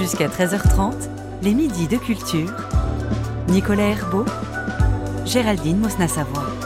Jusqu'à 13h30, les midis de culture. Nicolas Herbeau, Géraldine Mosna-Savoie.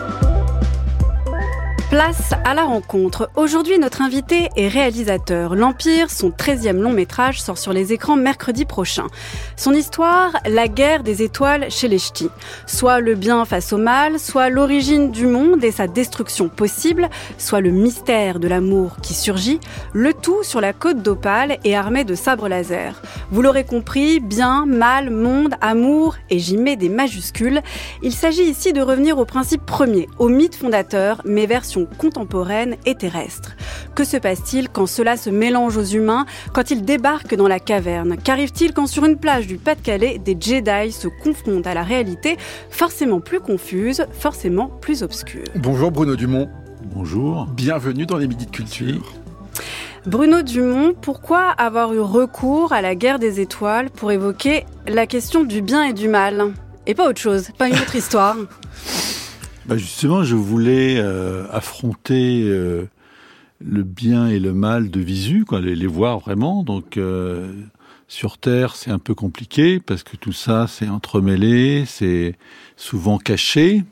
Place à la rencontre. Aujourd'hui, notre invité est réalisateur. L'Empire, son 13e long métrage, sort sur les écrans mercredi prochain. Son histoire, la guerre des étoiles chez les ch'tis. Soit le bien face au mal, soit l'origine du monde et sa destruction possible, soit le mystère de l'amour qui surgit, le tout sur la côte d'Opale et armé de sabres laser. Vous l'aurez compris, bien, mal, monde, amour, et j'y mets des majuscules. Il s'agit ici de revenir au principe premier, au mythe fondateur, mais version contemporaine et terrestre. Que se passe-t-il quand cela se mélange aux humains, quand ils débarquent dans la caverne? Qu'arrive-t-il quand sur une plage du Pas-de-Calais, des Jedi se confrontent à la réalité, forcément plus confuse, forcément plus obscure? Bonjour Bruno Dumont. Bonjour. Bienvenue dans les Midis de Culture. Bruno Dumont, pourquoi avoir eu recours à la guerre des étoiles pour évoquer la question du bien et du mal? Et pas autre chose, pas une autre histoire bah Justement, je voulais euh, affronter euh, le bien et le mal de visu, quoi, les, les voir vraiment. Donc, euh, sur Terre, c'est un peu compliqué parce que tout ça, c'est entremêlé, c'est souvent caché.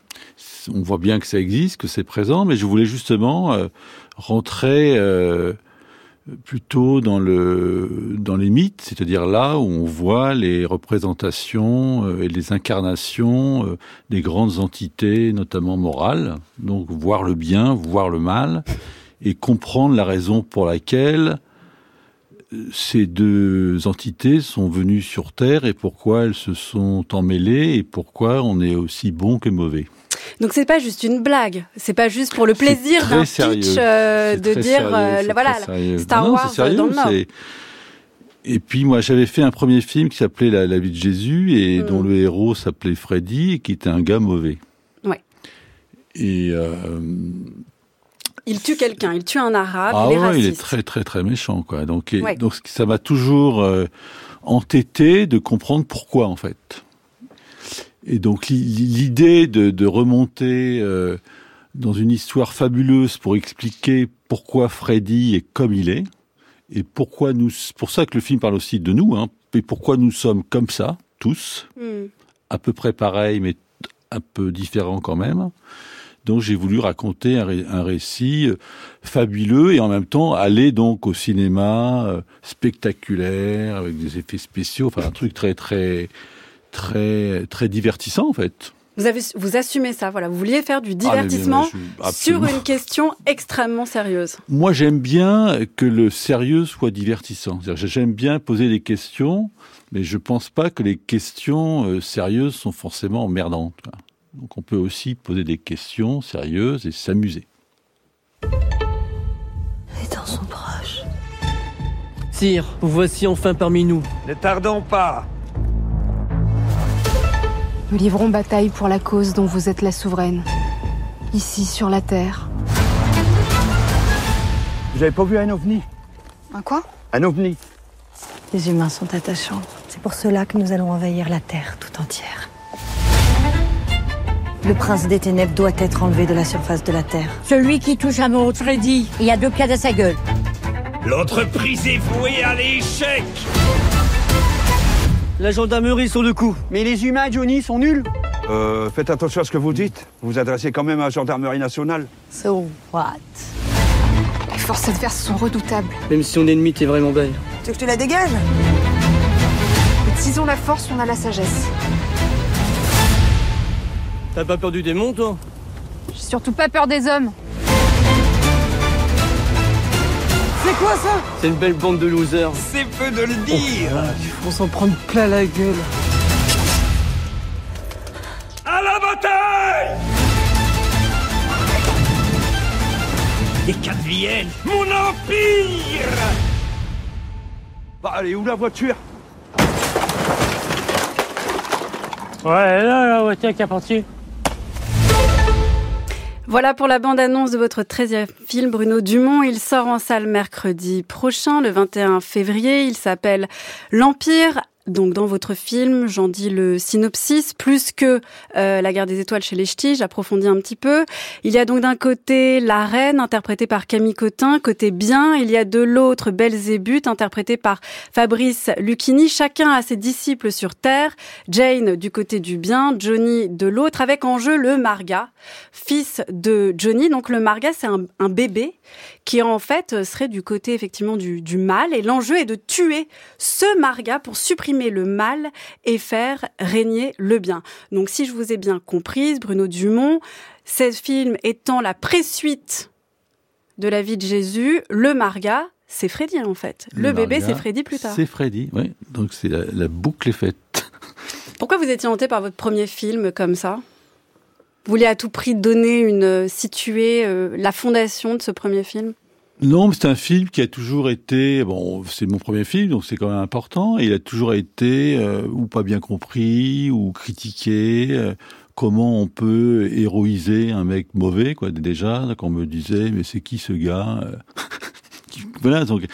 On voit bien que ça existe, que c'est présent, mais je voulais justement euh, rentrer euh, plutôt dans le dans les mythes, c'est-à-dire là où on voit les représentations euh, et les incarnations euh, des grandes entités, notamment morales. Donc voir le bien, voir le mal, et comprendre la raison pour laquelle euh, ces deux entités sont venues sur Terre et pourquoi elles se sont emmêlées et pourquoi on est aussi bon que mauvais. Donc c'est pas juste une blague, c'est pas juste pour le plaisir d'un pitch euh, de dire sérieux, euh, voilà. Star Non, Wars sérieux, dans le Nord. Et puis moi j'avais fait un premier film qui s'appelait la, la vie de Jésus et Mm. dont le héros s'appelait Freddy et qui était un gars mauvais. Ouais. Et euh, Il tue quelqu'un, il tue un arabe, ah il est ouais, il est très très très méchant quoi. Donc et- Ouais. donc ça m'a toujours euh, entêté de comprendre pourquoi en fait. Et donc l'i- l'idée de, de remonter euh, dans une histoire fabuleuse pour expliquer pourquoi Freddy est comme il est et pourquoi nous pour ça que le film parle aussi de nous hein, et pourquoi nous sommes comme ça tous Hmm. à peu près pareil, mais un peu différent quand même. Donc j'ai voulu raconter un, ré- un récit euh, fabuleux et en même temps aller donc au cinéma euh, spectaculaire avec des effets spéciaux, enfin un truc très très très très divertissant en fait. Vous avez vous assumez ça, voilà, vous vouliez faire du Ah, mais divertissement sur une question extrêmement sérieuse. Moi j'aime bien que le sérieux soit divertissant. J'aime bien poser des questions, mais je pense pas que les questions euh, sérieuses sont forcément emmerdantes. quoi. Donc on peut aussi poser des questions sérieuses et s'amuser. Les temps sont proches. Sire, vous voici enfin parmi nous. Ne tardons pas Nous livrons bataille pour la cause dont vous êtes la souveraine. Ici, sur la Terre. Vous avez pas vu un ovni? Un quoi? Un ovni Les humains sont attachants. C'est pour cela que nous allons envahir la Terre tout entière. Le prince des ténèbres doit être enlevé de la surface de la Terre. Celui qui touche à mon Freddy, il y a deux pieds à sa gueule. L'entreprise est vouée à l'échec La gendarmerie sur le coup. Mais les humains, Johnny, sont nuls Euh, faites attention à ce que vous dites. Vous vous adressez quand même à la gendarmerie nationale. So what? Les forces adverses sont redoutables. Même si on est ennemi, t'es vraiment belle. Tu veux que je te la dégage? Mais s'ils ont la force, on a la sagesse. T'as pas peur du démon, toi? J'ai surtout pas peur des hommes. C'est quoi ça C'est une belle bande de losers. C'est peu de le dire On s'en prendre plein la gueule. À la bataille Les quatre viennent Mon empire Bah allez, où la voiture Ouais, là, la voiture qui a parti. Voilà pour la bande-annonce de votre 13e film, Bruno Dumont. Il sort en salle mercredi prochain, le 21 février. Il s'appelle L'Empire donc dans votre film, j'en dis le synopsis, plus que euh, La guerre des étoiles chez les ch'tis, j'approfondis un petit peu. Il y a donc d'un côté la reine, interprétée par Camille Cotin, côté bien. Il y a de l'autre Belzébuth, interprétée par Fabrice Lucchini. Chacun a ses disciples sur Terre. Jane du côté du bien, Johnny de l'autre, avec en jeu le Marga, fils de Johnny. Donc le Marga, c'est un, bébé qui en fait serait du côté effectivement du, du mal. Et l'enjeu est de tuer ce Marga pour supprimer le mal et faire régner le bien. Donc si je vous ai bien comprise, Bruno Dumont, ce film étant la présuite de la vie de Jésus, le Marga, c'est Freddy en fait. Le, Le bébé, c'est Freddy plus tard. C'est Freddy, oui. Donc c'est la, la boucle est faite. Pourquoi vous étiez hanté par votre premier film comme ça? Vous vouliez à tout prix donner une situer euh, la fondation de ce premier film? Non, c'est un film qui a toujours été, bon, c'est mon premier film, donc c'est quand même important. Et il a toujours été euh, ou pas bien compris ou critiqué. euh, comment on peut héroïser un mec mauvais, quoi Déjà, qu'on me disait, mais c'est qui ce gars euh, Voilà. Donc,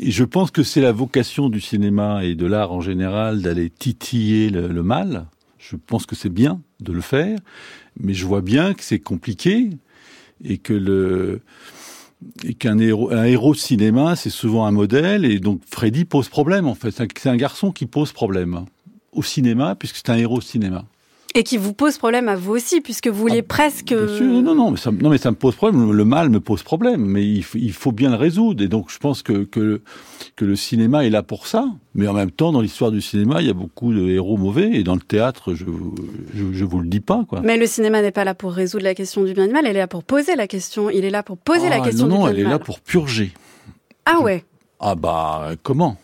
je pense que c'est la vocation du cinéma et de l'art en général d'aller titiller le, le mal. Je pense que c'est bien de le faire, mais je vois bien que c'est compliqué et que le et qu'un héros, un cinéma, c'est souvent un modèle, et donc Freddy pose problème en fait. C'est un- garçon qui pose problème au cinéma, puisque c'est un héros cinéma. Et qui vous pose problème à vous aussi, puisque vous presque... Ah, Bien sûr, non, non, mais ça, non, mais ça me pose problème. Le mal me pose problème, mais il, faut- il faut bien le résoudre. Et donc, je pense que, que, que le cinéma est là pour ça. Mais en même temps, dans l'histoire du cinéma, il y a beaucoup de héros mauvais. Et dans le théâtre, je, je, je vous le dis pas, quoi. Mais le cinéma n'est pas là pour résoudre la question du bien et du mal, elle est là pour poser la question. Il est là pour poser la Ah, question non, non, du bien elle et est du là mal. pour purger. Ah ouais. Ah bah, comment?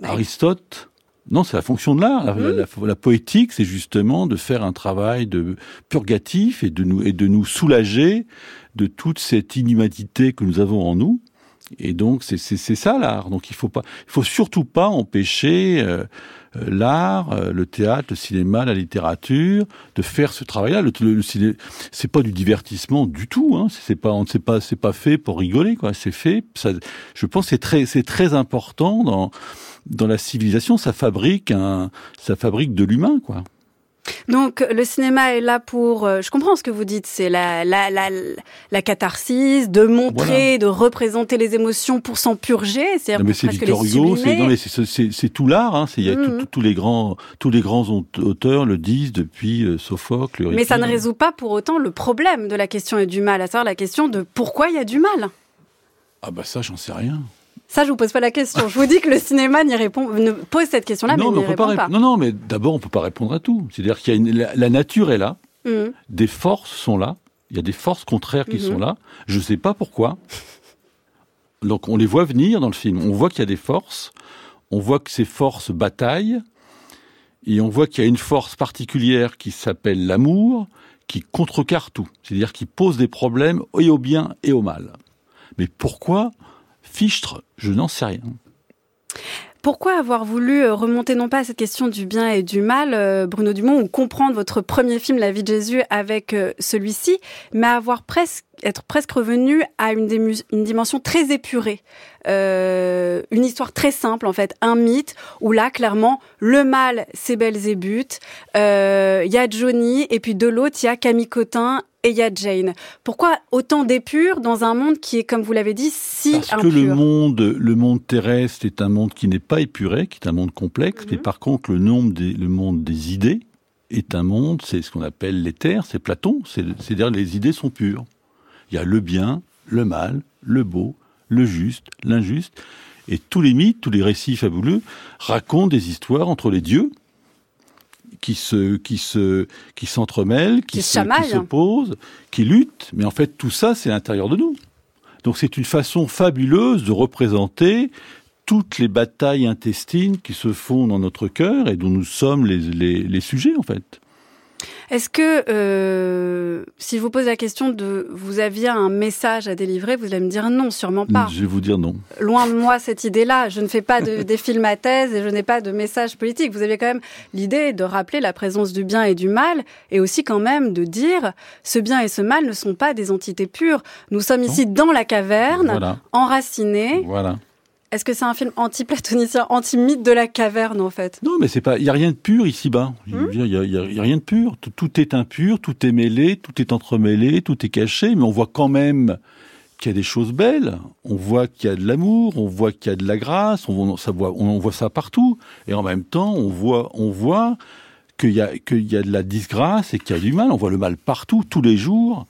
Bah, Aristote non, c'est la fonction de l'art. La, Mmh. la- la poétique, c'est justement de faire un travail de purgatif et de nous et de nous soulager de toute cette inhumanité que nous avons en nous. Et donc, c'est ça l'art. Donc, il faut pas, il faut surtout pas empêcher euh, euh, l'art, euh, le théâtre, le cinéma, la littérature de faire ce travail-là. Le, le, le c'est pas du divertissement du tout. Hein. C'est pas, on ne sait pas, c'est pas fait pour rigoler. quoi. C'est fait. Ça, je pense que c'est très, c'est très important dans dans la civilisation, ça fabrique un, ça fabrique de l'humain, quoi. Donc le cinéma est là pour, euh, je comprends ce que vous dites, c'est la, la, la, la catharsis, de montrer, de représenter les émotions pour s'en purger, c'est-à-dire mais c'est Victor Hugo, c'est, non, mais c'est, tout l'art, hein. C'est, tout- tous les grands, tous les grands aute- auteurs le disent depuis euh, Sophocle. Mais ça ne Euripide. résout pas pour autant le problème de la question et du mal, à savoir la question de pourquoi il y a du mal. Ah bah ça, j'en sais rien. Ça, je vous pose pas la question. Je vous dis que le cinéma n'y répond, ne pose cette question-là, mais mais on peut pas, répond rép- pas. non, non, mais d'abord, on peut pas répondre à tout. C'est-à-dire qu'il y a une, la, la nature est là, Mhm. des forces sont là, il y a des forces contraires qui sont là. Je sais pas pourquoi. Donc, on les voit venir dans le film. On voit qu'il y a des forces. On voit que ces forces bataillent. Et on voit qu'il y a une force particulière qui s'appelle l'amour, qui contrecarre tout. C'est-à-dire qui pose des problèmes et au bien et au mal. Mais pourquoi Fichtre, je n'en sais rien. Pourquoi avoir voulu euh, remonter non pas à cette question du bien et du mal, euh, Bruno Dumont, ou comprendre votre premier film, La vie de Jésus, avec euh, celui-ci, mais avoir presque être presque revenu à une, dimension très épurée, une histoire très simple en fait, un mythe où là clairement le mal c'est Belzébuth, il y a Johnny et puis de l'autre il y a Camille Cotin et il y a Jane. Pourquoi autant d'épure dans un monde qui est comme vous l'avez dit si Parce que le monde, le monde terrestre est un monde qui n'est pas épuré, qui est un monde complexe, Mhm. mais par contre le, nombre des, le monde des idées est un monde, c'est ce qu'on appelle l'éther, c'est Platon, c'est- c'est-à-dire les idées sont pures. Il y a le bien, le mal, le beau, le juste, l'injuste, et tous les mythes, tous les récits fabuleux racontent des histoires entre les dieux qui se qui se qui s'entremêlent, qui, Qui se qui s'opposent, qui luttent, mais en fait tout ça c'est à l'intérieur de nous. Donc c'est une façon fabuleuse de représenter toutes les batailles intestines qui se font dans notre cœur et dont nous sommes les, les, les sujets en fait. Est-ce que, euh, si je vous pose la question de vous aviez un message à délivrer, vous allez me dire non, sûrement pas. Je vais vous dire non. Loin de moi cette idée-là. Je ne fais pas de, des films à thèse et je n'ai pas de message politique. Vous aviez quand même l'idée de rappeler la présence du bien et du mal et aussi quand même de dire ce bien et ce mal ne sont pas des entités pures. Nous sommes ici dans la caverne, Voilà, enracinés, voilà. Est-ce que c'est un film anti-platonicien, anti-mythe de la caverne en fait? Non, mais c'est pas. Il y a rien de pur ici-bas. Hmm. Il y, a, y a- y a rien de pur. Tout, tout est impur, tout est mêlé, tout est entremêlé, tout est caché. Mais on voit quand même qu'il y a des choses belles. On voit qu'il y a de l'amour, on voit qu'il y a de la grâce. On, voit- ça voit, on voit ça partout. Et en même temps, on voit, on voit qu'il y a qu'il y a de la disgrâce et qu'il y a du mal. On voit le mal partout, tous les jours.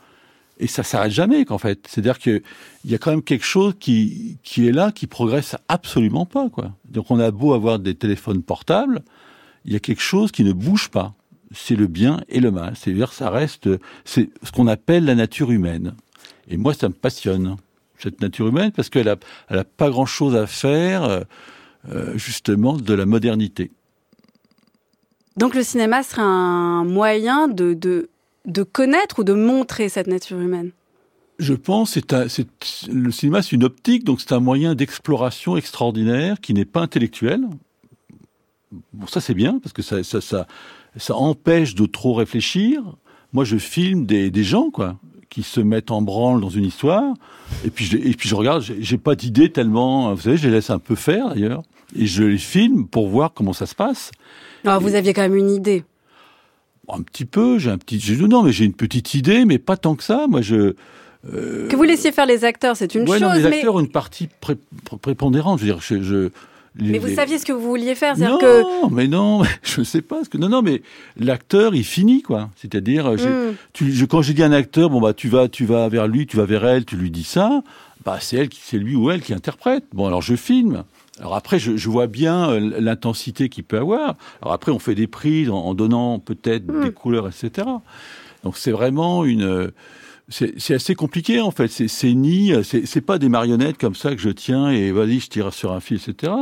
Et ça s'arrête jamais, qu'en fait. C'est-à-dire que il y a quand même quelque chose qui, qui est là, qui progresse absolument pas. Donc on a beau avoir des téléphones portables, il y a quelque chose qui ne bouge pas. C'est le bien et le mal. C'est-à-dire ça reste, c'est ce qu'on appelle la nature humaine. Et moi, ça me passionne, cette nature humaine, parce qu'elle a, elle a pas grand-chose à faire, euh, euh, justement, de la modernité. Donc le cinéma serait un moyen de, de, de connaître ou de montrer cette nature humaine? Je pense c'est le cinéma c'est une optique donc c'est un moyen d'exploration extraordinaire qui n'est pas intellectuel. Bon ça c'est bien parce que ça ça ça ça empêche de trop réfléchir. Moi je filme des des gens quoi qui se mettent en branle dans une histoire et puis je, et puis je regarde j'ai pas d'idée tellement vous savez je les laisse un peu faire d'ailleurs et je les filme pour voir comment ça se passe. Alors, Vous aviez quand même une idée. Un petit peu, j'ai un petit, j'ai- non, mais j'ai une petite idée, mais pas tant que ça. Moi, je. euh, Que vous laissiez faire les acteurs, c'est une ouais, chose, non, les mais, acteurs ont une partie pré- pré- prépondérante. Je veux dire, je. je les- mais vous les- saviez ce que vous vouliez faire. Non, que mais non, je sais pas. Ce que, non, non, mais l'acteur, il finit quoi. C'est-à-dire, j'ai- Hmm. quand j'ai dit à un acteur, bon bah tu vas, tu vas vers lui, tu vas vers elle, tu lui dis ça, bah c'est elle, c'est lui ou elle qui interprète. Bon, alors je filme. Alors après, je, je vois bien euh, l'intensité qu'il peut avoir. Alors après, on fait des prises en, en donnant peut-être Hmm. des couleurs, etc. Donc c'est vraiment une. euh, C'est c'est assez compliqué en fait. C'est c'est ni, c'est c'est pas des marionnettes comme ça que je tiens et vas-y je tire sur un fil, etc.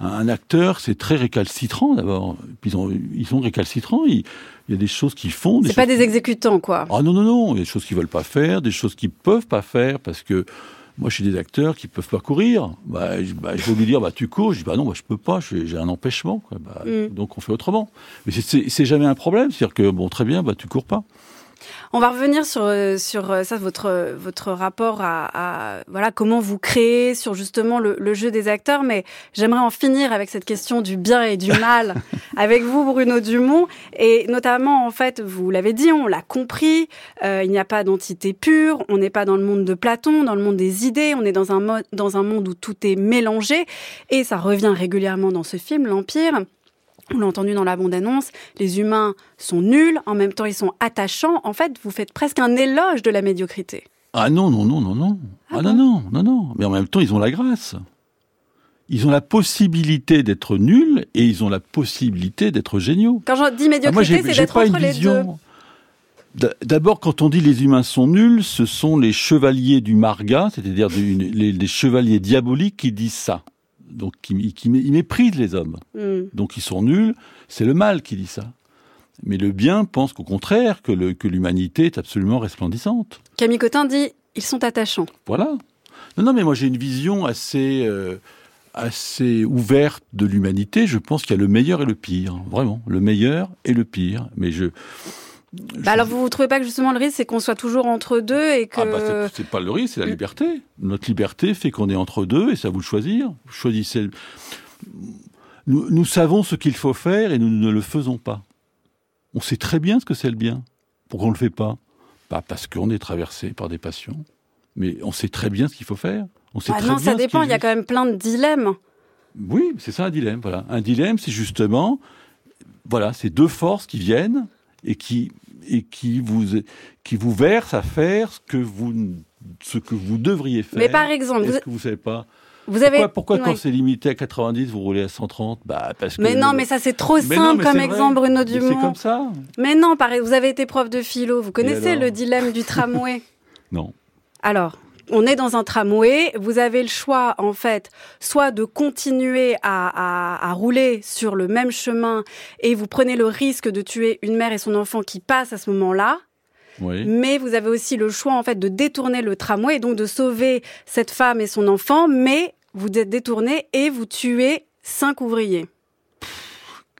Un, un acteur c'est très récalcitrant d'abord. Puis ils, ont, ils sont récalcitrants. Il, il y a des choses qu'ils font. des c'est pas choses des exécutants, quoi. ah non, non, non, il y a des choses qu'ils veulent pas faire, des choses qu'ils peuvent pas faire, parce que moi, je suis des acteurs qui peuvent pas courir. Bah, je, bah, je vais lui dire, bah, tu cours. Je dis, bah non, bah, je peux pas, j'ai j'ai un empêchement. Quoi. Bah, Mm. Donc, on fait autrement. Mais c'est jamais un problème. C'est-à-dire que, bon, très bien, bah, tu cours pas. On va revenir sur euh, sur euh, ça votre votre rapport à, à voilà comment vous créez sur justement le, le jeu des acteurs. Mais j'aimerais en finir avec cette question du bien et du mal avec vous Bruno Dumont. Et notamment en fait vous l'avez dit on l'a compris euh, il n'y a pas d'entité pure on n'est pas dans le monde de Platon dans le monde des idées on est dans un mode dans un monde où tout est mélangé. Et ça revient régulièrement dans ce film l'Empire on l'a entendu dans la bande-annonce, les humains sont nuls, en même temps ils sont attachants. En fait, vous faites presque un éloge de la médiocrité. Ah non, non, non, non, non. Ah Ah, non, non, non, non. Mais en même temps, ils ont la grâce. Ils ont la possibilité d'être nuls et ils ont la possibilité d'être géniaux. Quand je dis Ah, médiocrité, c'est d'être entre les deux. D'abord, quand on dit les humains sont nuls, ce sont les chevaliers du Marga, c'est-à-dire les chevaliers diaboliques qui disent ça. Donc, qui, qui mé- ils méprisent les hommes. Hmm. Donc, ils sont nuls. C'est le mal qui dit ça. Mais le bien pense qu'au contraire, que le- que l'humanité est absolument resplendissante. Camille Cotin dit ils sont attachants. Voilà. Non, non, mais moi j'ai une vision assez, euh, assez ouverte de l'humanité. Je pense qu'il y a le meilleur et le pire, vraiment, le meilleur et le pire. Mais je. Bah alors vous ne trouvez pas que justement le risque c'est qu'on soit toujours entre deux et que Ah bah c'est- pas le risque, c'est la liberté. Notre liberté fait qu'on est entre deux et à vous de choisir. Vous choisissez. Nous, nous savons ce qu'il faut faire et nous ne le faisons pas. On sait très bien ce que c'est le bien. Pourquoi on le fait pas? Pas parce qu'on est traversé par des passions, mais on sait très bien ce qu'il faut faire. On sait Ah très non bien ça dépend. Il y a quand même plein de dilemmes. Oui, c'est ça un dilemme. Voilà, un dilemme, c'est justement, voilà, c'est deux forces qui viennent et qui et qui vous qui vous versent à faire ce que vous ce que vous devriez faire. Mais par exemple, est-ce vous- que vous savez pas Vous avez pourquoi, pourquoi quand c'est limité à 90, vous roulez à 130 Bah parce que. Mais non, mais ça c'est trop Mais simple comme vrai. exemple, Bruno Dumont. C'est comme ça. Mais non, pareil, vous avez été prof de philo, vous connaissez le dilemme du tramway? Non. Alors, on est dans un tramway, vous avez le choix, en fait, soit de continuer à, à- à rouler sur le même chemin et vous prenez le risque de tuer une mère et son enfant qui passent à ce moment-là, Oui. mais vous avez aussi le choix, en fait, de détourner le tramway et donc de sauver cette femme et son enfant, mais vous êtes détourné et vous tuez cinq ouvriers.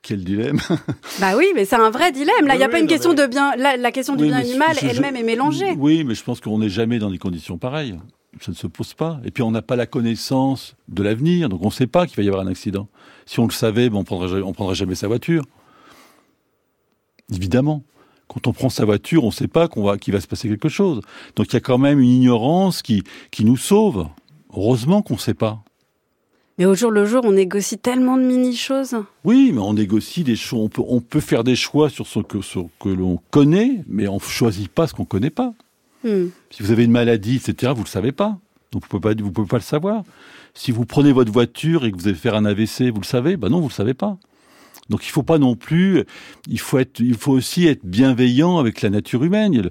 Quel dilemme. Bah oui, mais c'est un vrai dilemme. Là, il n'y a Oui, pas une question mais- de bien. La, la question du Oui, bien animal je- elle-même est mélangée. Oui, mais je pense qu'on n'est jamais dans des conditions pareilles. Ça ne se pose pas. Et puis on n'a pas la connaissance de l'avenir, donc on ne sait pas qu'il va y avoir un accident. Si on le savait, ben, on prendrait, on prendrait jamais sa voiture. Évidemment. Quand on prend sa voiture, on ne sait pas qu'on va, qu'il va se passer quelque chose. Donc il y a quand même une ignorance qui, qui nous sauve. Heureusement qu'on ne sait pas. Mais au jour le jour, on négocie tellement de mini-choses. Oui, mais on négocie des choses. On peut, on peut faire des choix sur ce que, sur que l'on connaît, mais on ne choisit pas ce qu'on ne connaît pas. Hmm. Si vous avez une maladie, etc., vous ne le savez pas. Donc vous ne pouvez, pas- vous pouvez pas le savoir. Si vous prenez votre voiture et que vous allez faire un AVC, vous le savez Ben non, vous le savez pas. Donc il faut pas non plus, il faut être, il faut aussi être bienveillant avec la nature humaine.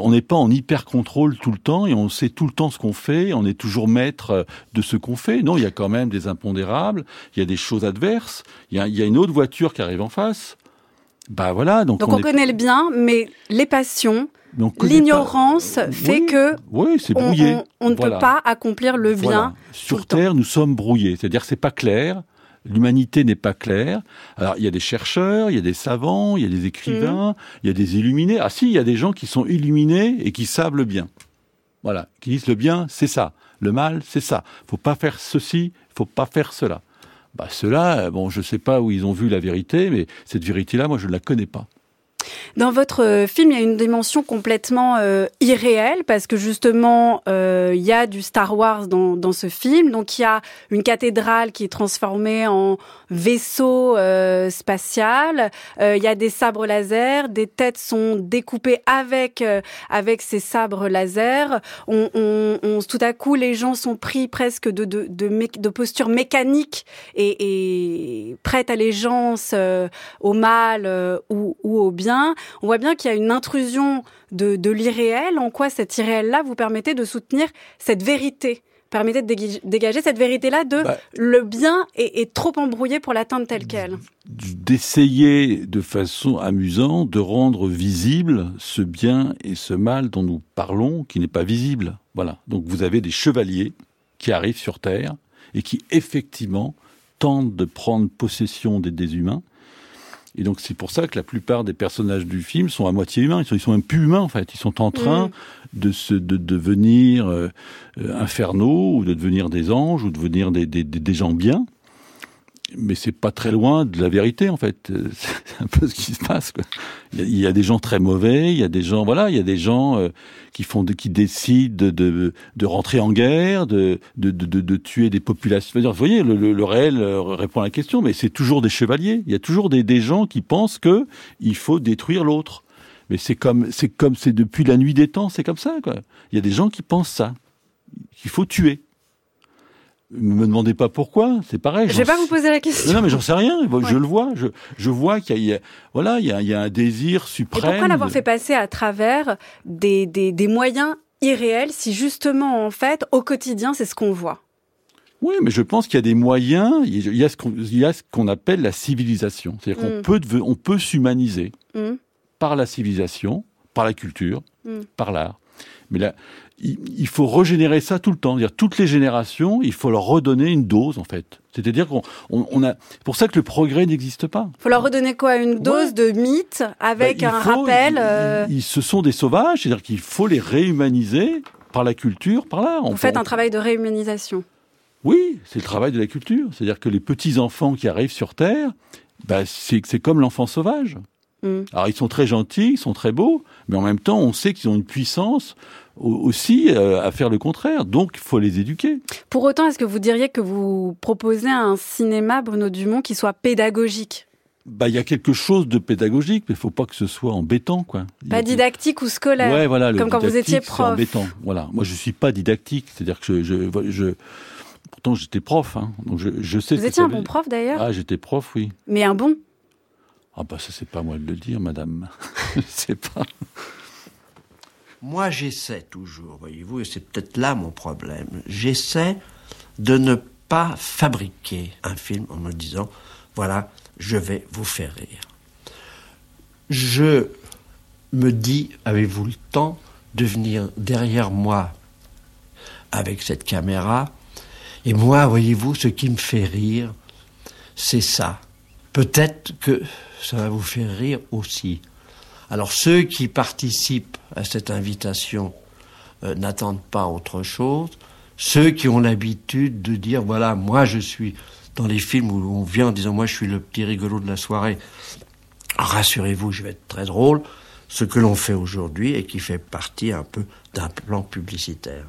On n'est pas en hyper contrôle tout le temps et on sait tout le temps ce qu'on fait. On est toujours maître euh, de ce qu'on fait. Non, il y a quand même des impondérables. Il y a des choses adverses. Il y a, il y a une autre voiture qui arrive en face. Bah voilà. Donc, Donc on, est- connaît le bien, mais les passions, l'ignorance pas- fait Oui, que Oui, c'est brouillé. on- on ne Voilà. peut pas accomplir le Voilà. bien. Sur temps. Terre, nous sommes brouillés. C'est-à-dire que c'est pas clair. L'humanité n'est pas claire. Alors, il y a des chercheurs, il y a des savants, il y a des écrivains, Mhm. il y a des illuminés. Ah si, il y a des gens qui sont illuminés et qui savent le bien. Voilà. Qui disent le bien, c'est ça. Le mal, c'est ça. Faut pas faire ceci, faut pas faire cela. Bah, ceux-là, bon, je sais pas où ils ont vu la vérité, mais cette vérité-là, moi, je ne la connais pas. Dans votre euh, film, il y a une dimension complètement euh, irréelle parce que justement, euh, il y a du Star Wars dans, dans ce film. Donc, il y a une cathédrale qui est transformée en vaisseau euh, spatial. Euh, il y a des sabres laser, des têtes sont découpées avec euh, avec ces sabres laser. On, on, on- tout à coup, les gens sont pris presque de de de, de posture mécanique et, et prête allégeance euh, au mal euh, ou, ou au bien. On voit bien qu'il y a une intrusion de, de l'irréel. En quoi cet irréel-là vous permettez de soutenir cette vérité? Permettez de dégager, dégager cette vérité-là de Bah. le bien est, est trop embrouillé pour l'atteindre tel quel. d'essayer de façon amusante de rendre visible ce bien et ce mal dont nous parlons qui n'est pas visible. Voilà. Donc vous avez des chevaliers qui arrivent sur Terre et qui effectivement tentent de prendre possession des, des humains. Et donc c'est pour ça que la plupart des personnages du film sont à moitié humains. Ils sont, ils sont même plus humains en fait. Ils sont en train de se de devenir euh, euh, infernaux ou de devenir des anges ou de devenir des, des, des- des gens bien mais c'est pas très loin de la vérité en fait. Euh, C'est un peu ce qui se passe. Quoi. Il, y a, des gens très mauvais, il y a des gens, voilà, il y a des gens euh, qui font, qui décident de, de, rentrer en guerre, de, de, de, de- tuer des populations. Vous voyez, le, le, le réel euh, répond à la question, mais c'est toujours des chevaliers. Il y a toujours des, des gens qui pensent que il faut détruire l'autre. Mais c'est comme, c'est comme, c'est depuis la nuit des temps, c'est comme ça. Quoi. Il y a des gens qui pensent ça, qu'il faut tuer. Ne me demandez pas pourquoi, c'est pareil. Je vais pas vous poser la question. non, mais j'en sais rien. Je Ouais. le vois. Je, je vois qu'il y a, voilà, il y a, il y a un désir Et suprême. pourquoi l'avoir fait passer à travers des, des, des moyens irréels si justement en fait au quotidien c'est ce qu'on voit? Oui, mais je pense qu'il y a des moyens. Il y a ce qu'on, appelle la civilisation. C'est-à-dire qu'on Mm. peut, on peut s'humaniser Hmm par la civilisation, par la culture, Mm. par l'art. Mais là, il, il faut régénérer ça tout le temps. C'est-à-dire toutes les générations, il faut leur redonner une dose en fait. C'est-à-dire qu'on on, on a. C'est pour ça que le progrès n'existe pas. Faut leur redonner quoi? Une dose de mythe avec il un faut- rappel il- euh, il- il- ce sont des sauvages, c'est-à-dire qu'il faut les réhumaniser par la culture, par. On Vous faites peut- un travail de réhumanisation. Oui, c'est le travail de la culture. C'est-à-dire que les petits enfants qui arrivent sur Terre, c'est c'est comme l'enfant sauvage. Hmm. Alors ils sont très gentils, ils sont très beaux, mais en même temps on sait qu'ils ont une puissance au- aussi euh, à faire le contraire. Donc il faut les éduquer. Pour autant, est-ce que vous diriez que vous proposez un cinéma, Bruno Dumont, qui soit pédagogique? Bah il y a quelque chose de pédagogique, mais il faut pas que ce soit embêtant, quoi. Pas didactique ou scolaire Ouais, voilà. Comme quand vous étiez prof. embêtant. Voilà. Moi, je suis pas didactique. C'est-à-dire que je, je, je- pourtant j'étais prof, hein. Donc je, je sais. Vous étiez un bon prof d'ailleurs? Ah, j'étais prof, oui. Mais un bon? Ah bah ça c'est pas moi de le dire, madame. je sais pas. Moi, j'essaie toujours, voyez-vous, et c'est peut-être là mon problème. J'essaie de ne pas fabriquer un film en me disant, voilà, je vais vous faire rire. Je me dis, avez-vous le temps de venir derrière moi avec cette caméra? Et moi, voyez-vous, ce qui me fait rire, c'est ça. Peut-être que ça va vous faire rire aussi. Alors ceux qui participent à cette invitation euh, n'attendent pas autre chose. Ceux qui ont l'habitude de dire, voilà, moi je suis dans les films où on vient en disant, moi je suis le petit rigolo de la soirée, rassurez-vous, je vais être très drôle. Ce que l'on fait aujourd'hui et qui fait partie un peu d'un plan publicitaire.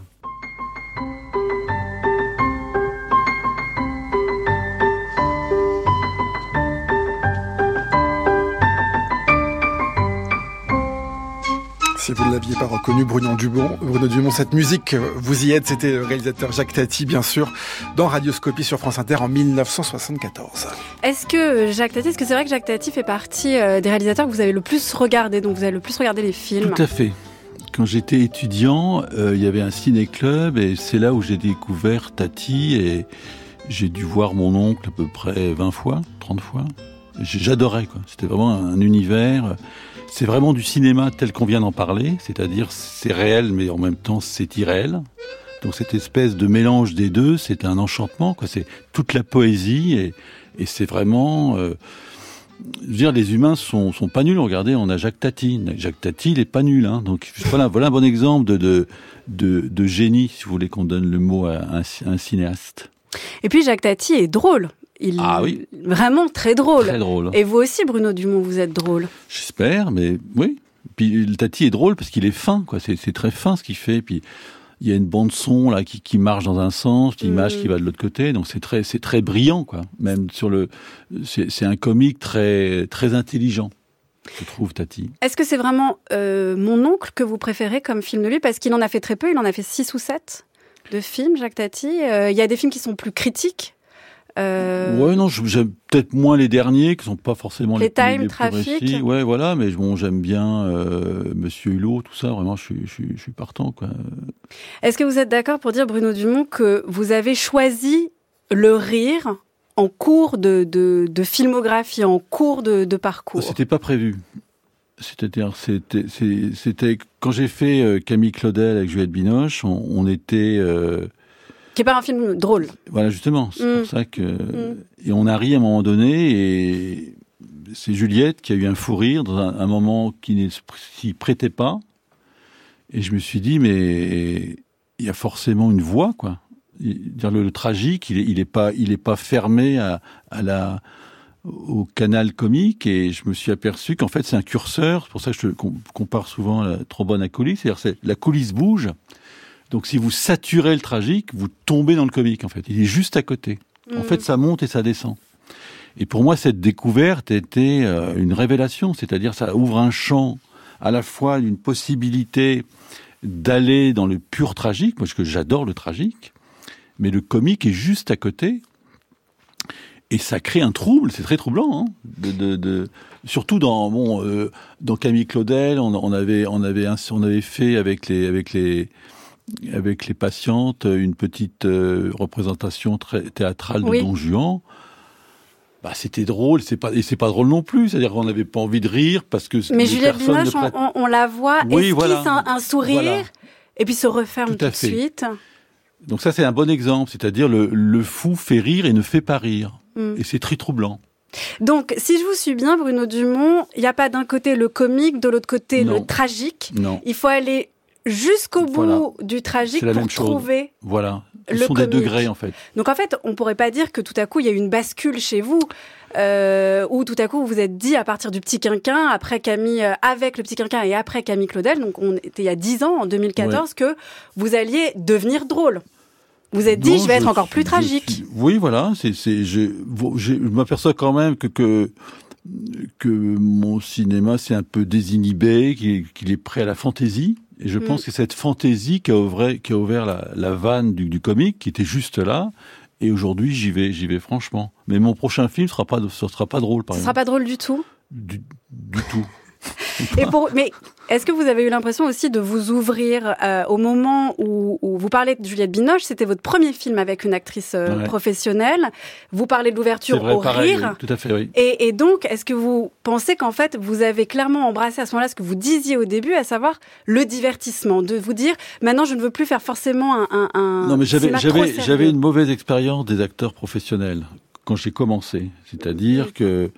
Si vous ne l'aviez pas reconnu, Bruno Dumont, Bruno Dumont, cette musique, vous y êtes, c'était le réalisateur Jacques Tati, bien sûr, dans Radioscopie sur France Inter en 1974. Est-ce que Jacques Tati, est-ce que c'est vrai que Jacques Tati fait partie euh, des réalisateurs que vous avez le plus regardé, donc vous avez le plus regardé les films? Tout à fait. Quand j'étais étudiant, euh, il y avait un ciné-club et c'est là où j'ai découvert Tati et j'ai dû voir mon oncle à peu près 20 fois, 30 fois. J'adorais. C'était vraiment un univers. C'est vraiment du cinéma tel qu'on vient d'en parler, c'est-à-dire c'est réel mais en même temps c'est irréel. Donc cette espèce de mélange des deux, c'est un enchantement. C'est toute la poésie et, c'est vraiment. Euh, je veux dire, les humains sont, sont pas nuls. Regardez, on a Jacques Tati. Jacques Tati, il est pas nul. Hein. Donc voilà, voilà un bon exemple de, de, de, de génie, si vous voulez qu'on donne le mot à un, à un cinéaste. Et puis Jacques Tati est drôle. Il ah oui. Vraiment très drôle. Très drôle. Et vous aussi, Bruno Dumont, vous êtes drôle. J'espère, mais oui. Puis le Tati est drôle parce qu'il est fin, quoi. C'est très fin ce qu'il fait. Puis il y a une bande son là qui, qui marche dans un sens, l'image mmh. qui va de l'autre côté. Donc c'est très c'est très brillant, quoi. Même sur le, c'est un comique très très intelligent. Je trouve Tati. Est-ce que c'est vraiment euh, mon oncle que vous préférez comme film de lui? Parce qu'il en a fait très peu, il en a fait six ou sept de films, Jacques Tati. Euh, il y a des films qui sont plus critiques euh... Ouais, non, j'aime peut-être moins les derniers, qui sont pas forcément les, les Time les Traffic. Ouais, voilà, mais bon, j'aime bien euh, Monsieur Hulot, tout ça. Vraiment, je suis, je suis, je suis partant, quoi. Est-ce que vous êtes d'accord pour dire, Bruno Dumont, que vous avez choisi le rire en cours de, de, de filmographie, en cours de, de parcours? C'était pas prévu. C'est-à-dire, c'était, quand j'ai fait euh, Camille Claudel avec Juliette Binoche, on, on était euh, qui est pas un film drôle. Voilà, justement. C'est mm. pour ça que. Mm. Et on a ri à un moment donné, et c'est Juliette qui a eu un fou rire dans un, un moment qui ne s'y prêtait pas. Et je me suis dit, mais il y a forcément une voix, quoi. Dire le, le tragique, il est, il est pas, il est pas fermé à, à la, au canal comique et je me suis aperçu qu'en fait c'est un curseur. C'est pour ça que je compare souvent la trombone à coulisse. C'est-à-dire la coulisse bouge donc si vous saturez le tragique, vous tombez dans le comique en fait. Il est juste à côté. En fait, ça monte et ça descend. Et pour moi, cette découverte était euh, une révélation, c'est-à-dire ça ouvre un champ à la fois d'une possibilité d'aller dans le pur tragique, parce que j'adore le tragique, mais le comique est juste à côté. Et ça crée un trouble, c'est très troublant. Hein, de, de, de, surtout dans bon, euh, dans Camille Claudel, on, on, avait on avait on avait fait avec les avec les avec les patientes une petite euh, représentation très théâtrale de Oui. Don Juan. Bah, c'était drôle, c'est pas et c'est pas drôle non plus, c'est-à-dire qu'on n'avait pas envie de rire parce que Mais Juliette Binoche, on, la voit Oui, esquisse voilà. un, un sourire Voilà. et puis se referme Tout de suite. Donc ça c'est un bon exemple, c'est-à-dire le, le fou fait rire et ne fait pas rire. Mm. Et c'est très troublant. Donc, si je vous suis bien, Bruno Dumont, il n'y a pas d'un côté le comique, de l'autre côté Non. le tragique. Non, Il faut aller jusqu'au bout Voilà. du tragique la pour même chose. trouver. voilà. Ce Le sont des degrés en fait. Donc, en fait, on pourrait pas dire que tout à coup, il y a eu une bascule chez vous. Euh, où tout à coup vous vous êtes dit à partir du petit quinquin, après Camille, euh, avec le petit quinquin et après Camille Claudel, donc on était il y a 10 ans, en 2014, que vous alliez devenir drôle. Vous êtes dit, Non, je vais être encore suis- plus tragique. suis- oui, voilà. C'est, c'est, je, je, je m'aperçois quand même que, que que mon cinéma c'est un peu désinhibé, qu'il est prêt à la fantaisie. Et je Mm. pense que cette fantaisie qui a ouvert, qui a ouvert la, la vanne du, du comique, qui était juste là. Et aujourd'hui, j'y vais, j'y vais franchement. Mais mon prochain film sera pas, ce sera pas drôle, par Ce sera exemple. pas drôle du tout. Du, du tout. Et pour, mais est-ce que vous avez eu l'impression aussi de vous ouvrir euh, au moment où, où vous parlez de Juliette Binoche C'était votre premier film avec une actrice euh, Ouais. professionnelle. Vous parlez de l'ouverture au pareil. rire. oui, tout à fait, oui. Et, et donc, est-ce que vous pensez qu'en fait, vous avez clairement embrassé à ce moment-là ce que vous disiez au début, à savoir le divertissement, de vous dire maintenant je ne veux plus faire forcément un, un, un Non, mais j'avais une mauvaise expérience des acteurs professionnels quand j'ai commencé. C'est-à-dire que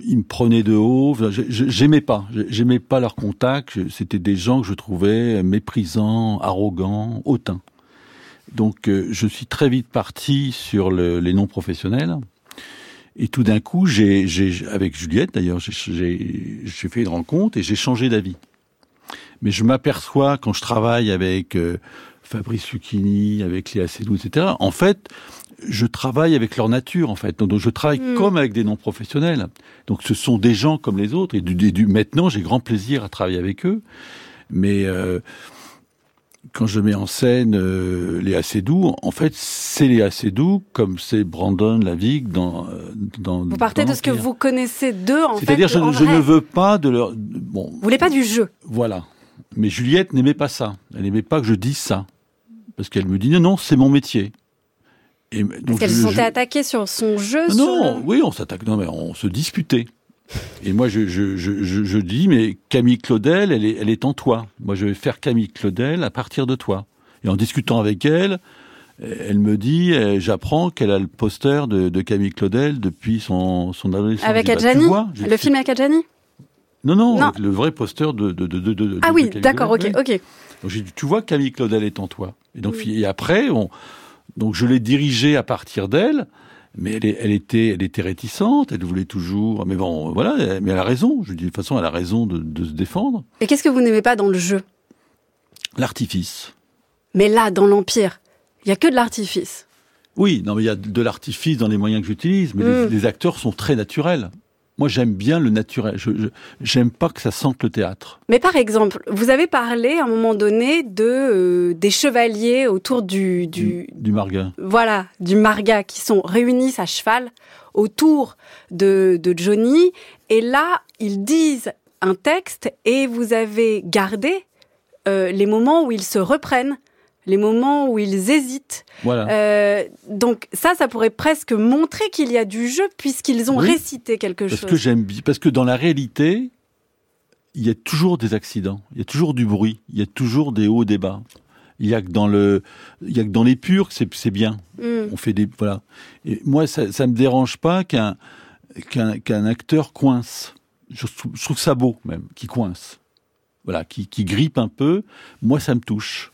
ils me prenaient de haut. J'aimais pas, j'aimais pas leur contact. C'était des gens que je trouvais méprisants, arrogants, hautains. Donc, euh, je suis très vite parti sur le, les non professionnels. Et tout d'un coup, j'ai, avec Juliette d'ailleurs, j'ai fait une rencontre et j'ai changé d'avis. Mais je m'aperçois quand je travaille avec euh, Fabrice Lucchini, avec Léa Seydoux, etc. En fait, je travaille avec leur nature, en fait. Donc, je travaille hmm. comme avec des non-professionnels. Donc, ce sont des gens comme les autres. Et du, du maintenant, j'ai grand plaisir à travailler avec eux. Mais euh, quand je mets en scène euh, Léa Seydoux, en fait, c'est Léa Seydoux comme c'est Brandon Lavig dans, euh, dans. Vous partez de ce que vous connaissez d'eux, en fait. C'est-à-dire, je, je ne veux pas de leur. Bon. Vous voulez pas du jeu. Voilà. Mais Juliette n'aimait pas ça. Elle n'aimait pas que je dise ça. Parce qu'elle me dit non, non, c'est mon métier. Et Parce qu'elle se sentait attaquée sur son jeu. Non, oui, on s'attaque. Non, mais on se disputait. Et moi, je, je, je, je, dis, mais Camille Claudel, elle est, elle est en toi. Moi, je vais faire Camille Claudel à partir de toi. Et en discutant avec elle, elle me dit, eh, j'apprends qu'elle a le poster de, de, Camille Claudel depuis son, son adolescence. Avec bah, Adjani Le film avec Adjani non, non, le vrai poster de, de, de, de Ah oui, d'accord, ok, ok. Donc j'ai dit, tu vois, Camille Claudel est en toi. Et donc, et après, on, donc je l'ai dirigée à partir d'elle mais elle, elle, était, elle était réticente, elle voulait toujours. Mais bon, voilà, mais elle a raison. Je dis de toute façon, elle a raison de, de se défendre. Et qu'est-ce que vous n'aimez pas dans le jeu? L'artifice. Mais là, dans l'Empire, il y a que de l'artifice. Oui, non, mais il y a de l'artifice dans les moyens que j'utilise, mais les, hmm. les, acteurs sont très naturels. Moi, j'aime bien le naturel. Je, j'aime pas que ça sente le théâtre. Mais par exemple, vous avez parlé à un moment donné de euh, des chevaliers autour du du, du marga. Voilà, du marga qui sont réunis à cheval autour de de Johnny. Et là, ils disent un texte et vous avez gardé euh, les moments où ils se reprennent les moments où ils hésitent. Voilà. Euh, donc ça, ça pourrait presque montrer qu'il y a du jeu puisqu'ils ont récité quelque parce chose. Que j'aime, parce que dans la réalité, il y a toujours des accidents, il y a toujours du bruit, il y a toujours des hauts, des bas. Il y a que dans le, il y a que dans les purs que c'est bien. Mm. On fait des, voilà. Et moi, ça, ça me dérange pas qu'un qu'un acteur coince. Je, je, trouve ça beau même, qui coince. Voilà, qui, qui grippe un peu. Moi, ça me touche.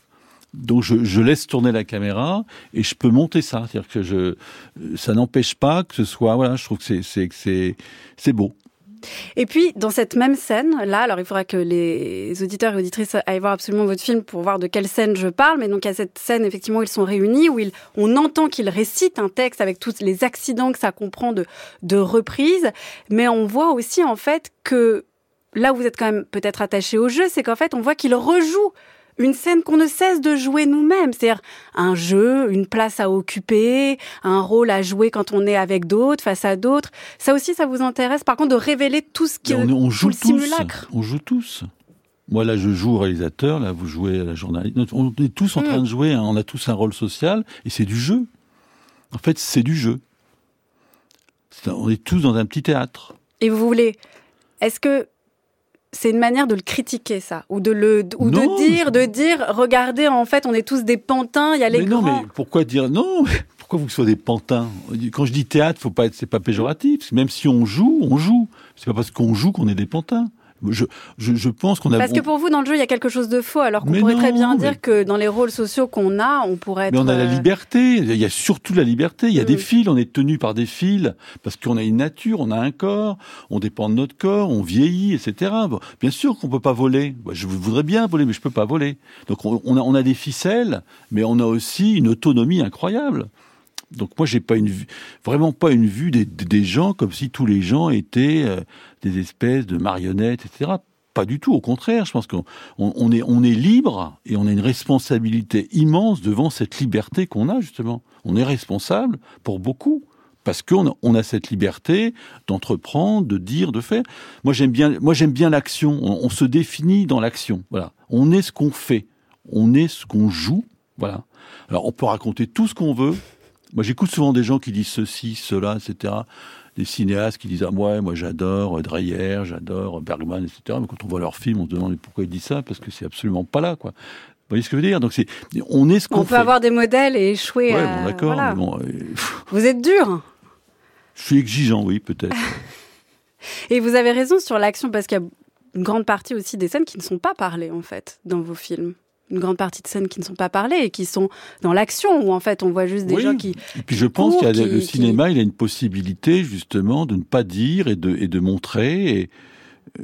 Donc je, laisse tourner la caméra et je peux monter ça, c'est-à-dire que je, ça n'empêche pas que ce soit, voilà, je trouve que c'est beau. Et puis, dans cette même scène, là, alors il faudra que les auditeurs et auditrices aillent voir absolument votre film pour voir de quelle scène je parle, mais donc à cette scène, effectivement, ils sont réunis, où on entend qu'ils récitent un texte avec tous les accidents que ça comprend de, de reprise, mais on voit aussi, en fait, que là où vous êtes quand même peut-être attaché au jeu, c'est qu'en fait, on voit qu'ils rejouent une scène qu'on ne cesse de jouer nous-mêmes, c'est-à-dire un jeu, une place à occuper, un rôle à jouer quand on est avec d'autres, face à d'autres. Ça aussi, ça vous intéresse, par contre, de révéler tout ce qui est on, joue le simulacre. On joue tous. Moi, là, je joue au réalisateur, là, vous jouez à la journaliste. On est tous en train de jouer, hein. on a tous un rôle social, et c'est du jeu. En fait, c'est du jeu. on est tous dans un petit théâtre. Et vous voulez, est-ce que c'est une manière de le critiquer ça ou de le ou de dire de dire regardez en fait on est tous des pantins il y a les mais grands. non mais pourquoi dire non pourquoi vous soyez des pantins? Quand je dis théâtre faut pas être c'est pas péjoratif. Même si on joue on joue. C'est pas parce qu'on joue qu'on est des pantins je, je, je pense qu'on a. Parce que pour vous, dans le jeu, il y a quelque chose de faux, alors qu'on pourrait très bien dire que dans les rôles sociaux qu'on a, on pourrait être. Mais on a la euh, liberté. Il y a surtout la liberté. Il y a des mm. fils. On est tenu par des fils parce qu'on a une nature, on a un corps, on dépend de notre corps, on vieillit, etc. Bon, bien sûr qu'on peut pas voler. Je voudrais bien voler, mais je peux pas voler. Donc on a, on a des ficelles, mais on a aussi une autonomie incroyable. Donc moi, j'ai pas une vraiment pas une vue des, gens comme si tous les gens étaient euh, des espèces de marionnettes, etc. Pas du tout. Au contraire, je pense qu'on on est, on est libre et on a une responsabilité immense devant cette liberté qu'on a justement. On est responsable pour beaucoup parce qu'on a, on a cette liberté d'entreprendre, de dire, de faire. Moi, j'aime bien, moi j'aime bien l'action. On, on se définit dans l'action. Voilà. On est ce qu'on fait. On est ce qu'on joue. Voilà. Alors, on peut raconter tout ce qu'on veut. Moi, j'écoute souvent des gens qui disent ceci, cela, etc. Des cinéastes qui disent ah moi, moi j'adore Dreyer, j'adore Bergman, etc. Mais quand on voit leurs films, on se demande pourquoi ils disent ça? Parce que c'est absolument pas là, quoi. Vous voyez ce que je veux dire? Donc c'est, on est ce qu'on On peut avoir des modèles et échouer. Ouais, bon, d'accord. Bon, euh, Vous êtes dur. Je suis exigeant, oui, peut-être. Et vous avez raison sur l'action, parce qu'il y a une grande partie aussi des scènes qui ne sont pas parlées, en fait, dans vos films. Une grande partie de scènes qui ne sont pas parlées et qui sont dans l'action, où en fait on voit juste des Oui. gens qui. Et puis je pense qu'il y a le qui- cinéma, il a une possibilité justement de ne pas dire et de, et de montrer. Et euh,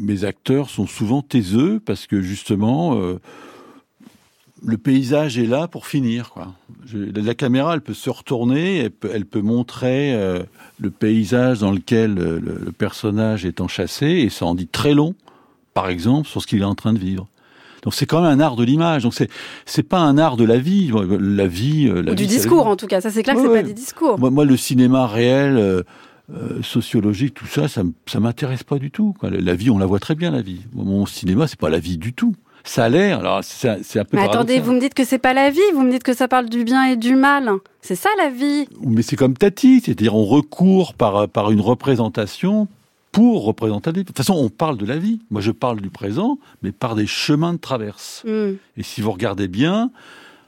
mes acteurs sont souvent taiseux parce que justement euh, le paysage est là pour finir. Quoi. Je- la caméra, elle peut se retourner, elle peut, elle peut montrer euh, le paysage dans lequel le, le personnage est enchâssé et ça en dit très long, par exemple, sur ce qu'il est en train de vivre. Donc c'est quand même un art de l'image. Donc c'est c'est pas un art de la vie. La vie, euh, la Ou du vie, discours, en tout cas. Ça, c'est clair que c'est ouais. pas des discours. Moi, moi, le cinéma réel, euh, euh, sociologique, tout ça, ça, ça m'intéresse pas du tout. quoi. La, vie, on la voit très bien, la vie. Mon cinéma, c'est pas la vie du tout. Ça a l'air. Alors c'est un- peu. Mais attendez, vous me dites que c'est pas la vie, vous me dites que ça parle du bien et du mal. C'est ça la vie. Mais c'est comme Tati, c'est-à-dire on recourt par par une représentation pour représenter. la vie. De toute façon, on parle de la vie. Moi, je parle du présent, mais par des chemins de traverse. Hmm. Et si vous regardez bien,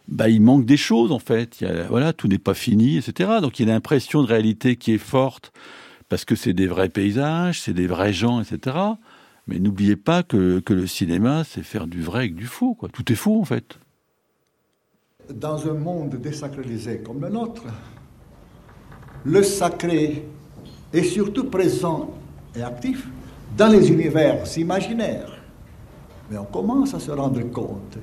bah, il manque des choses en fait. Il y a, voilà, tout n'est pas fini, etc. Donc il y a une impression de réalité qui est forte parce que c'est des vrais paysages, c'est des vrais gens, etc. Mais n'oubliez pas que, que le cinéma, c'est faire du vrai avec du faux. Quoi. Tout est faux en fait. Dans un monde désacralisé comme le nôtre, le sacré est surtout présent et actif dans les univers imaginaires. Mais on commence à se rendre compte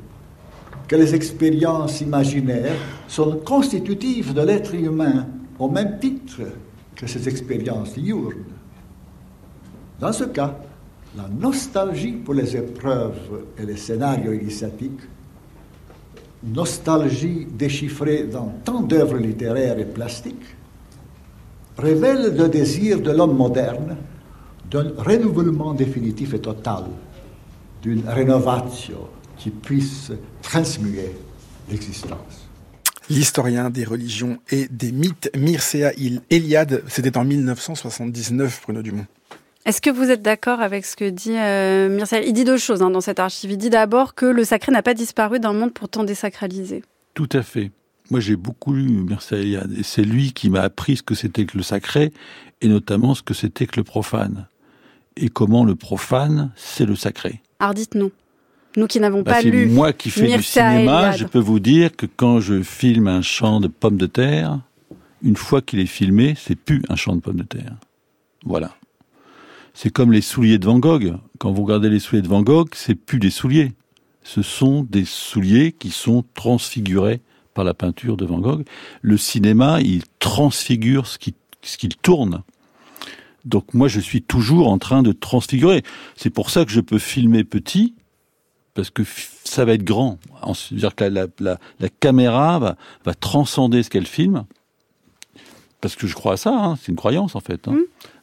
que les expériences imaginaires sont constitutives de l'être humain au même titre que ces expériences diurnes. Dans ce cas, la nostalgie pour les épreuves et les scénarios initiatiques nostalgie déchiffrée dans tant d'œuvres littéraires et plastiques, révèle le désir de l'homme moderne d'un renouvellement définitif et total, d'une rénovation qui puisse transmuer l'existence. L'historien des religions et des mythes, Mircea Eliade, c'était en 1979, Bruno Dumont. Est-ce que vous êtes d'accord avec ce que dit euh, Mircea Il dit deux choses hein, dans cette archive. Il dit d'abord que le sacré n'a pas disparu d'un monde pourtant désacralisé. Tout à fait. Moi, j'ai beaucoup lu Mircea Eliade, et c'est lui qui m'a appris ce que c'était que le sacré, et notamment ce que c'était que le profane. Et comment le profane, c'est le sacré. Alors dites-nous, nous qui n'avons Bah, pas lu moi qui fais du cinéma, je peux vous dire que quand je filme un champ de pommes de terre, une fois qu'il est filmé, c'est plus un champ de pommes de terre. Voilà. C'est comme les souliers de Van Gogh. Quand vous regardez les souliers de Van Gogh, c'est plus des souliers. Ce sont des souliers qui sont transfigurés par la peinture de Van Gogh. Le cinéma, il transfigure ce qu'il tourne. Donc moi, je suis toujours en train de transfigurer. C'est pour ça que je peux filmer petit, parce que ça va être grand. C'est-à-dire que la, la- la- la caméra va, va transcender ce qu'elle filme, parce que je crois à ça. hein. C'est une croyance en fait. hein.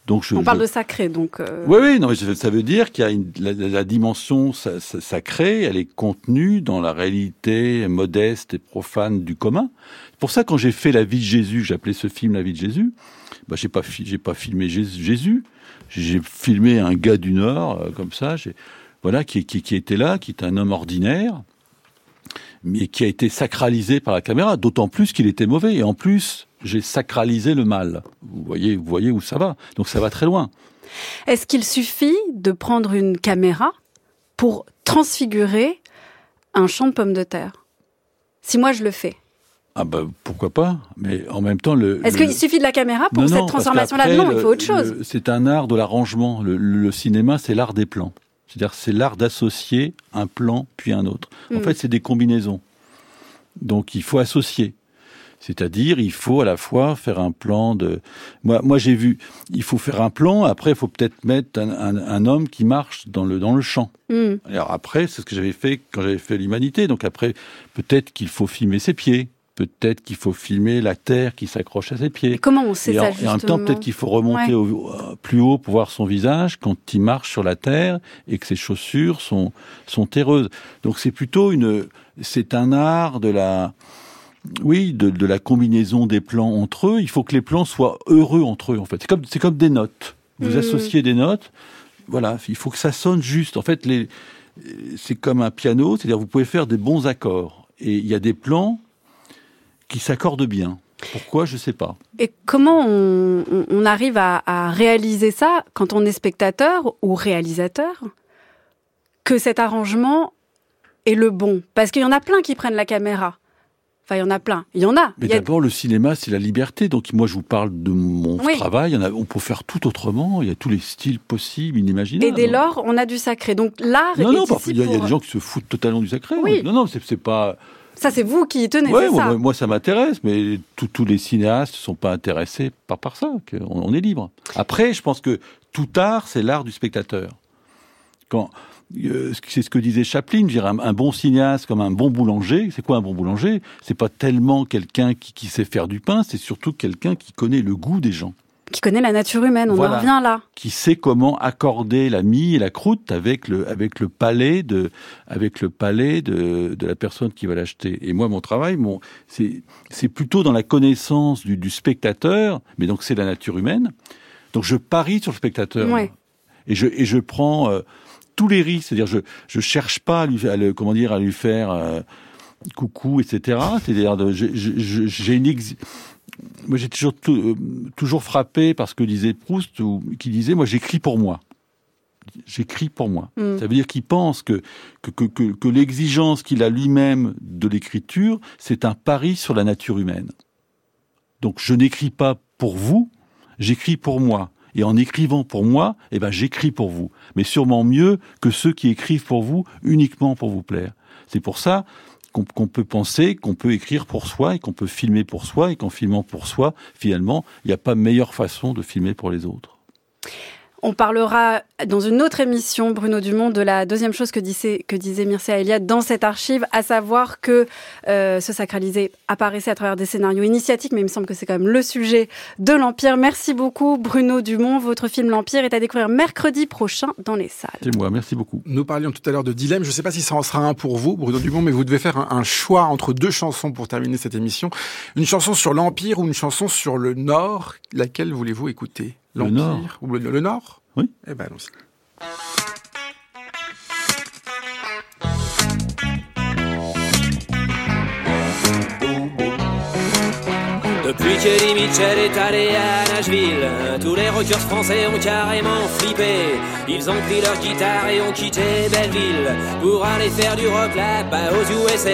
Donc je, On parle je- de sacré, donc. euh, oui, oui, non, mais ça veut dire qu'il y a une, la, dimension sa- sa- sacrée, elle est contenue dans la réalité modeste et profane du commun. C'est pour ça, quand j'ai fait La vie de Jésus, appelé ce film La vie de Jésus, bah, j'ai pas, filmé Jésus, j'ai filmé un gars du Nord, euh, comme ça, voilà, qui, était là, qui est un homme ordinaire, mais qui a été sacralisé par la caméra, d'autant plus qu'il était mauvais. Et en plus, j'ai sacralisé le mal. Vous voyez où ça va. Donc ça va très loin. Est-ce qu'il suffit de prendre une caméra pour transfigurer un champ de pommes de terre? Si moi je le fais. Ah bah pourquoi pas Mais en même temps, le. Est-ce le- qu'il suffit de la caméra pour Non, cette transformation-là Non, il faut autre chose. C'est un art de l'arrangement. Le, le cinéma, c'est l'art des plans. C'est-à-dire, c'est l'art d'associer un plan puis un autre. En Mm. fait, c'est des combinaisons. Donc, il faut associer. C'est-à-dire, il faut à la fois faire un plan de. Moi, moi, j'ai vu. Il faut faire un plan. Après, il faut peut-être mettre un, un- un homme qui marche dans le dans le champ. Hmm. Alors après, c'est ce que j'avais fait quand j'avais fait l'humanité. Donc après, peut-être qu'il faut filmer ses pieds. Peut-être qu'il faut filmer la terre qui s'accroche à ses pieds. Et comment on sait Et ça en, et en même temps, justement peut-être qu'il faut remonter Ouais. au- euh, plus haut pour voir son visage quand il marche sur la terre et que ses chaussures sont, sont terreuses. Donc c'est plutôt une, c'est un art de la, oui, de, de la combinaison des plans entre eux. Il faut que les plans soient heureux entre eux. En fait, c'est comme, c'est comme des notes. Vous Mm. associez des notes. Voilà, il faut que ça sonne juste. En fait, les, c'est comme un piano, c'est-à-dire vous pouvez faire des bons accords et il y a des plans qui s'accordent bien. Pourquoi Je sais pas. Et comment on, on arrive à, à, réaliser ça quand on est spectateur ou réalisateur Que cet arrangement est le bon? Parce qu'il y en a plein qui prennent la caméra. Enfin, il y en a plein. Il y en a. Mais d'abord, le cinéma, c'est la liberté. Donc, moi, je vous parle de mon oui. travail. On, a, on, peut faire tout autrement. Il y a tous les styles possibles, inimaginables. Et dès lors, on a du sacré. Donc, l'art non, est non, ici il y, a, pour... il y a des gens qui se foutent totalement du sacré. Oui. Non, non, c'est pas... Ça, c'est vous qui y tenez, ouais, c'est ça moi, moi, ça m'intéresse, mais tous les cinéastes ne sont pas intéressés par, par ça. On, on est libre. Après, je pense que tout art, c'est l'art du spectateur. Quand euh, c'est ce que disait Chaplin, je dirais, un, un, bon cinéaste comme un bon boulanger. C'est quoi un bon boulanger? C'est pas tellement quelqu'un qui, qui, sait faire du pain, c'est surtout quelqu'un qui connaît le goût des gens. Qui connaît la nature humaine, on voilà. en revient là. Qui sait comment accorder la mie et la croûte avec le, avec le palais de, avec le palais de, de la personne qui va l'acheter. Et moi, mon travail, mon, c'est, c'est plutôt dans la connaissance du, du spectateur, mais donc c'est la nature humaine. Donc je parie sur le spectateur. Ouais. Et je, et je prends, euh, tous les risques, c'est-à-dire je je cherche pas à lui à le, comment dire à lui faire euh, coucou etc. C'est-à-dire j'ai une ex... moi j'ai toujours euh, toujours frappé par ce que disait Proust ou qui disait moi j'écris pour moi. J'écris pour moi. Mm. Ça veut dire qu'il pense que que que, que, que l'exigence qu'il a lui-même de l'écriture, c'est un pari sur la nature humaine. Donc je n'écris pas pour vous, j'écris pour moi. Et en écrivant pour moi, eh ben, j'écris pour vous. Mais sûrement mieux que ceux qui écrivent pour vous uniquement pour vous plaire. C'est pour ça qu'on qu peut penser qu'on peut écrire pour soi et qu'on peut filmer pour soi et qu'en filmant pour soi, finalement, il n'y a pas meilleure façon de filmer pour les autres. On parlera dans une autre émission, Bruno Dumont, de la deuxième chose que disait, que disait Mircea Eliade dans cette archive, à savoir que euh, ce sacralisé apparaissait à travers des scénarios initiatiques, mais il me semble que c'est quand même le sujet de l'Empire. Merci beaucoup, Bruno Dumont. Votre film L'Empire est à découvrir mercredi prochain dans les salles. C'est moi, merci beaucoup. Nous parlions tout à l'heure de dilemme. Je ne sais pas si ça en sera un pour vous, Bruno Dumont, mais vous devez faire un, un choix entre deux chansons pour terminer cette émission. Une chanson sur l'Empire ou une chanson sur le Nord. Laquelle voulez-vous écouter? Le Nord. Ou le, le Nord? Oui. Eh ben, allons-y. Lee Mitchell est allé à Nashville, tous les rockers français ont carrément flippé. Ils ont pris leur guitare et ont quitté Belleville pour aller faire du rock là-bas aux USA.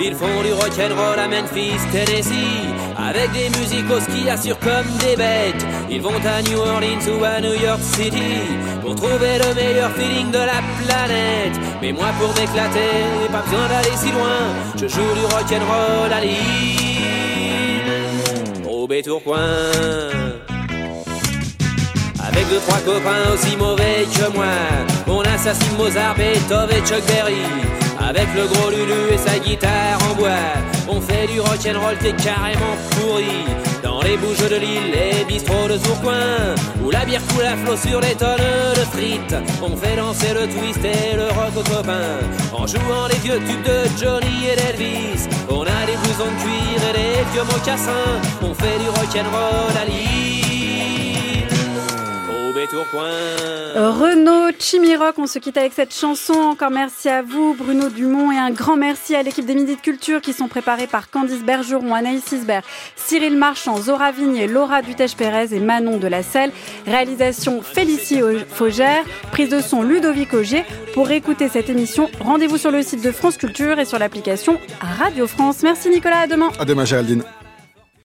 Ils font du rock'n'roll à Memphis, Tennessee, avec des musicos qui assurent comme des bêtes. Ils vont à New Orleans ou à New York City pour trouver le meilleur feeling de la planète. Mais moi pour m'éclater, pas besoin d'aller si loin, je joue du rock'n'roll à Lille. Tourcoing Avec deux trois copains aussi mauvais que moi On assassine Mozart, Beethoven et Chuck Berry. Avec le gros Lulu et sa guitare en bois On fait du rock'n'roll qui est carrément pourri les bouges de Lille, les bistrots de Tourcoing Où la bière coule à flot sur les tonnes de frites. On fait danser le twist et le rock aux copains En jouant les vieux tubes de Johnny et d'Elvis On a des blousons de cuir et des vieux mocassins. On fait du rock'n'roll à Lille Renaud Chimiroc, on se quitte avec cette chanson. Encore merci à vous, Bruno Dumont, et un grand merci à l'équipe des Midi de Culture qui sont préparés par Candice Bergeron, Anaïs Isbert, Cyril Marchand, Zora Vignier, Laura Dutèche-Pérez et Manon de la Selle. Réalisation Félicie Faugère, prise de son Ludovic Auger. Pour écouter cette émission, rendez-vous sur le site de France Culture et sur l'application Radio France. Merci Nicolas, à demain. À demain Géraldine.